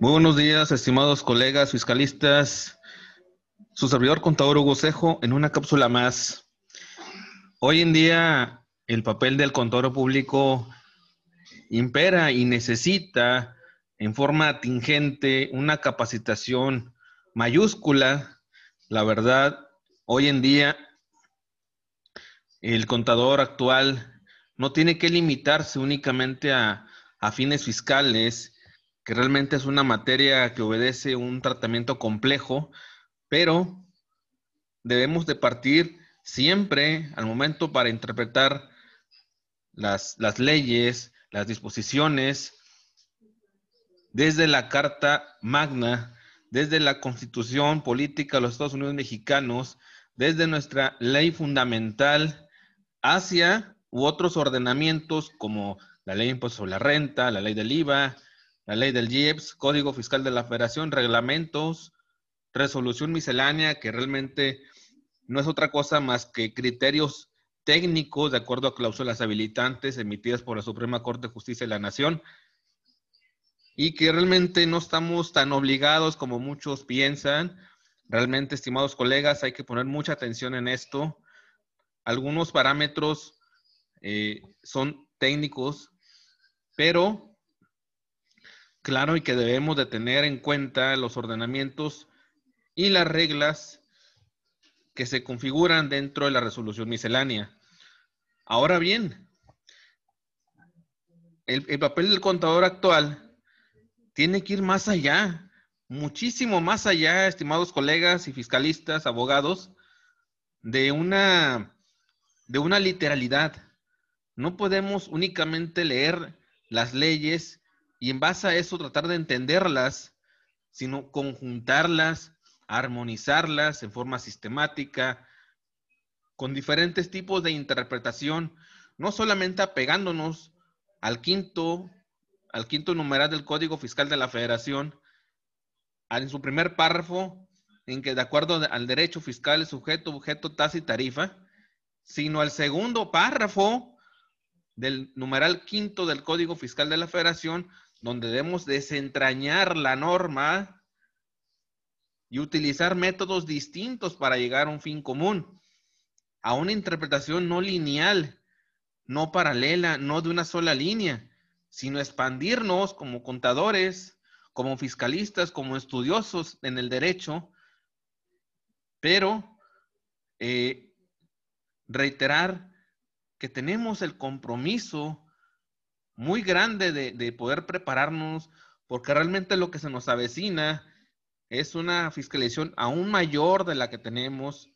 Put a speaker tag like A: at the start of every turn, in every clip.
A: Muy buenos días, estimados colegas fiscalistas. Su servidor contador Hugo Cejo en una cápsula más. Hoy en día el papel del contador público impera y necesita en forma atingente una capacitación mayúscula. La verdad, hoy en día el contador actual no tiene que limitarse únicamente a, fines fiscales, que realmente es una materia que obedece un tratamiento complejo, pero debemos de partir siempre al momento para interpretar las leyes, las disposiciones, desde la Carta Magna, desde la Constitución Política de los Estados Unidos Mexicanos, desde nuestra ley fundamental, hacia u otros ordenamientos como la ley de impuesto sobre la renta, la ley del IVA, la ley del IEPS, Código Fiscal de la Federación, reglamentos, resolución miscelánea, que realmente no es otra cosa más que criterios técnicos de acuerdo a cláusulas habilitantes emitidas por la Suprema Corte de Justicia de la Nación y que realmente no estamos tan obligados como muchos piensan. Realmente, estimados colegas, hay que poner mucha atención en esto. Algunos parámetros eh, son técnicos, pero claro y que debemos de tener en cuenta los ordenamientos y las reglas que se configuran dentro de la resolución miscelánea. Ahora bien, el, el, papel del contador actual tiene que ir más allá, muchísimo más allá, estimados colegas y fiscalistas, abogados, de una, de una literalidad. No podemos únicamente leer las leyes y en base a eso tratar de entenderlas, sino conjuntarlas, armonizarlas en forma sistemática, con diferentes tipos de interpretación, no solamente apegándonos al quinto, al quinto numeral del Código Fiscal de la Federación, en su primer párrafo, en que de acuerdo al derecho fiscal sujeto, objeto, tasa y tarifa, sino al segundo párrafo del numeral quinto del Código Fiscal de la Federación, donde debemos desentrañar la norma y utilizar métodos distintos para llegar a un fin común, a una interpretación no lineal, no paralela, no de una sola línea, sino expandirnos como contadores, como fiscalistas, como estudiosos en el derecho, pero eh, reiterar que tenemos el compromiso muy grande de, poder prepararnos, porque realmente lo que se nos avecina es una fiscalización aún mayor de la que tenemos,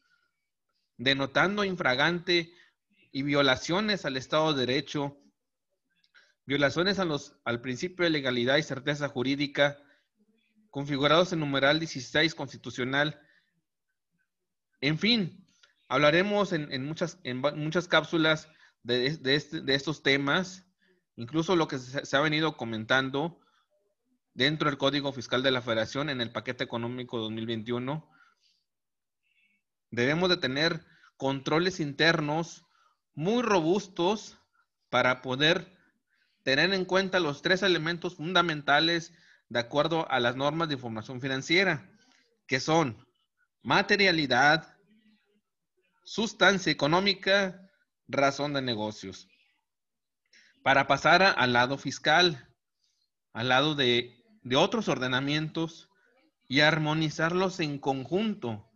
A: denotando infragante y violaciones al Estado de Derecho, violaciones a los, al principio de legalidad y certeza jurídica, configurados en numeral 16 constitucional. En fin, hablaremos en, muchas, en muchas cápsulas de, este, de estos temas Incluso lo que se, ha venido comentando dentro del Código Fiscal de la Federación en el paquete económico 2021, debemos de tener controles internos muy robustos para poder tener en cuenta los tres elementos fundamentales de acuerdo a las normas de información financiera, que son materialidad, sustancia económica, razón de negocios para pasar al lado fiscal, al lado de, otros ordenamientos y armonizarlos en conjunto.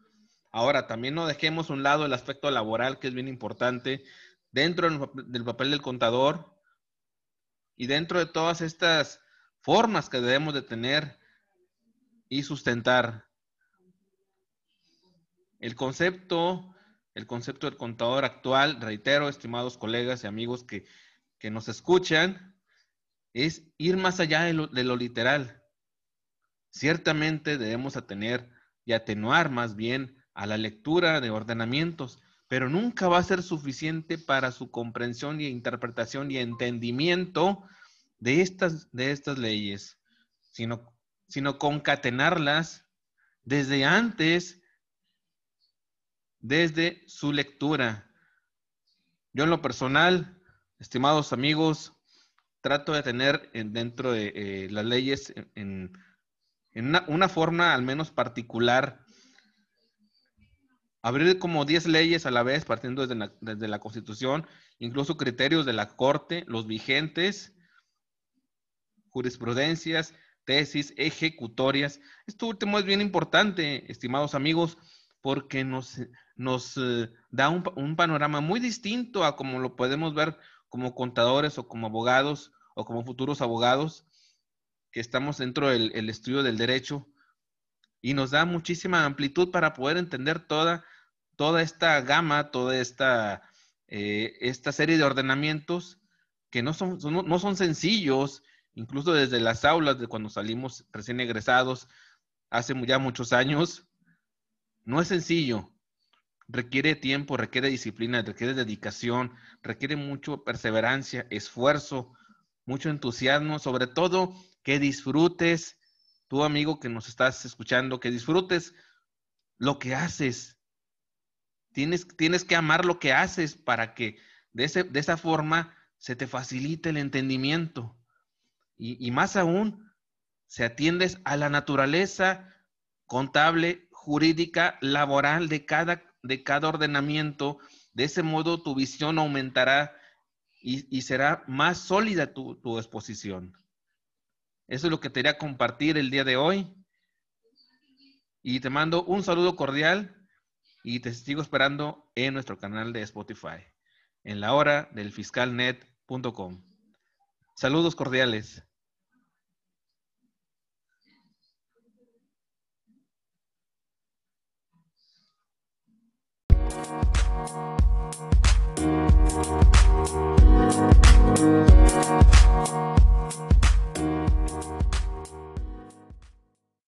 A: Ahora, también no dejemos un lado el aspecto laboral, que es bien importante, dentro del papel del contador y dentro de todas estas formas que debemos de tener y sustentar. El concepto, el concepto del contador actual, reitero, estimados colegas y amigos que que nos escuchan es ir más allá de lo, literal. Ciertamente debemos atener y atenuar más bien a la lectura de ordenamientos, pero nunca va a ser suficiente para su comprensión y interpretación y entendimiento de estas, de estas leyes, sino, sino concatenarlas desde antes, desde su lectura. Yo en lo personal Estimados amigos, trato de tener dentro de eh, las leyes en, una, forma al menos particular. Abrir como 10 leyes a la vez, partiendo desde desde la Constitución, incluso criterios de la Corte, los vigentes, jurisprudencias, tesis, ejecutorias. Esto último es bien importante, estimados amigos, porque nos, nos eh, da un, panorama muy distinto a como lo podemos ver como contadores o como abogados o como futuros abogados que estamos dentro del estudio del derecho y nos da muchísima amplitud para poder entender toda, toda esta gama, toda esta, eh, esta serie de ordenamientos que no son, no son sencillos, incluso desde las aulas de cuando salimos recién egresados, hace ya muchos años, no es sencillo. Requiere tiempo, requiere disciplina, requiere dedicación, requiere mucho perseverancia, esfuerzo, mucho entusiasmo, sobre todo que disfrutes, tu amigo que nos estás escuchando, que disfrutes lo que haces. Tienes, tienes que amar lo que haces para que de, de esa forma se te facilite el entendimiento. Y, y más aún, se atiendes a la naturaleza contable jurídica laboral de cada, de cada ordenamiento. De ese modo tu visión aumentará y, será más sólida tu, tu, exposición. Eso es lo que te quería compartir el día de hoy. Y te mando un saludo cordial y te sigo esperando en nuestro canal de Spotify, en la hora del fiscalnet.com. Saludos cordiales.
B: Thank you.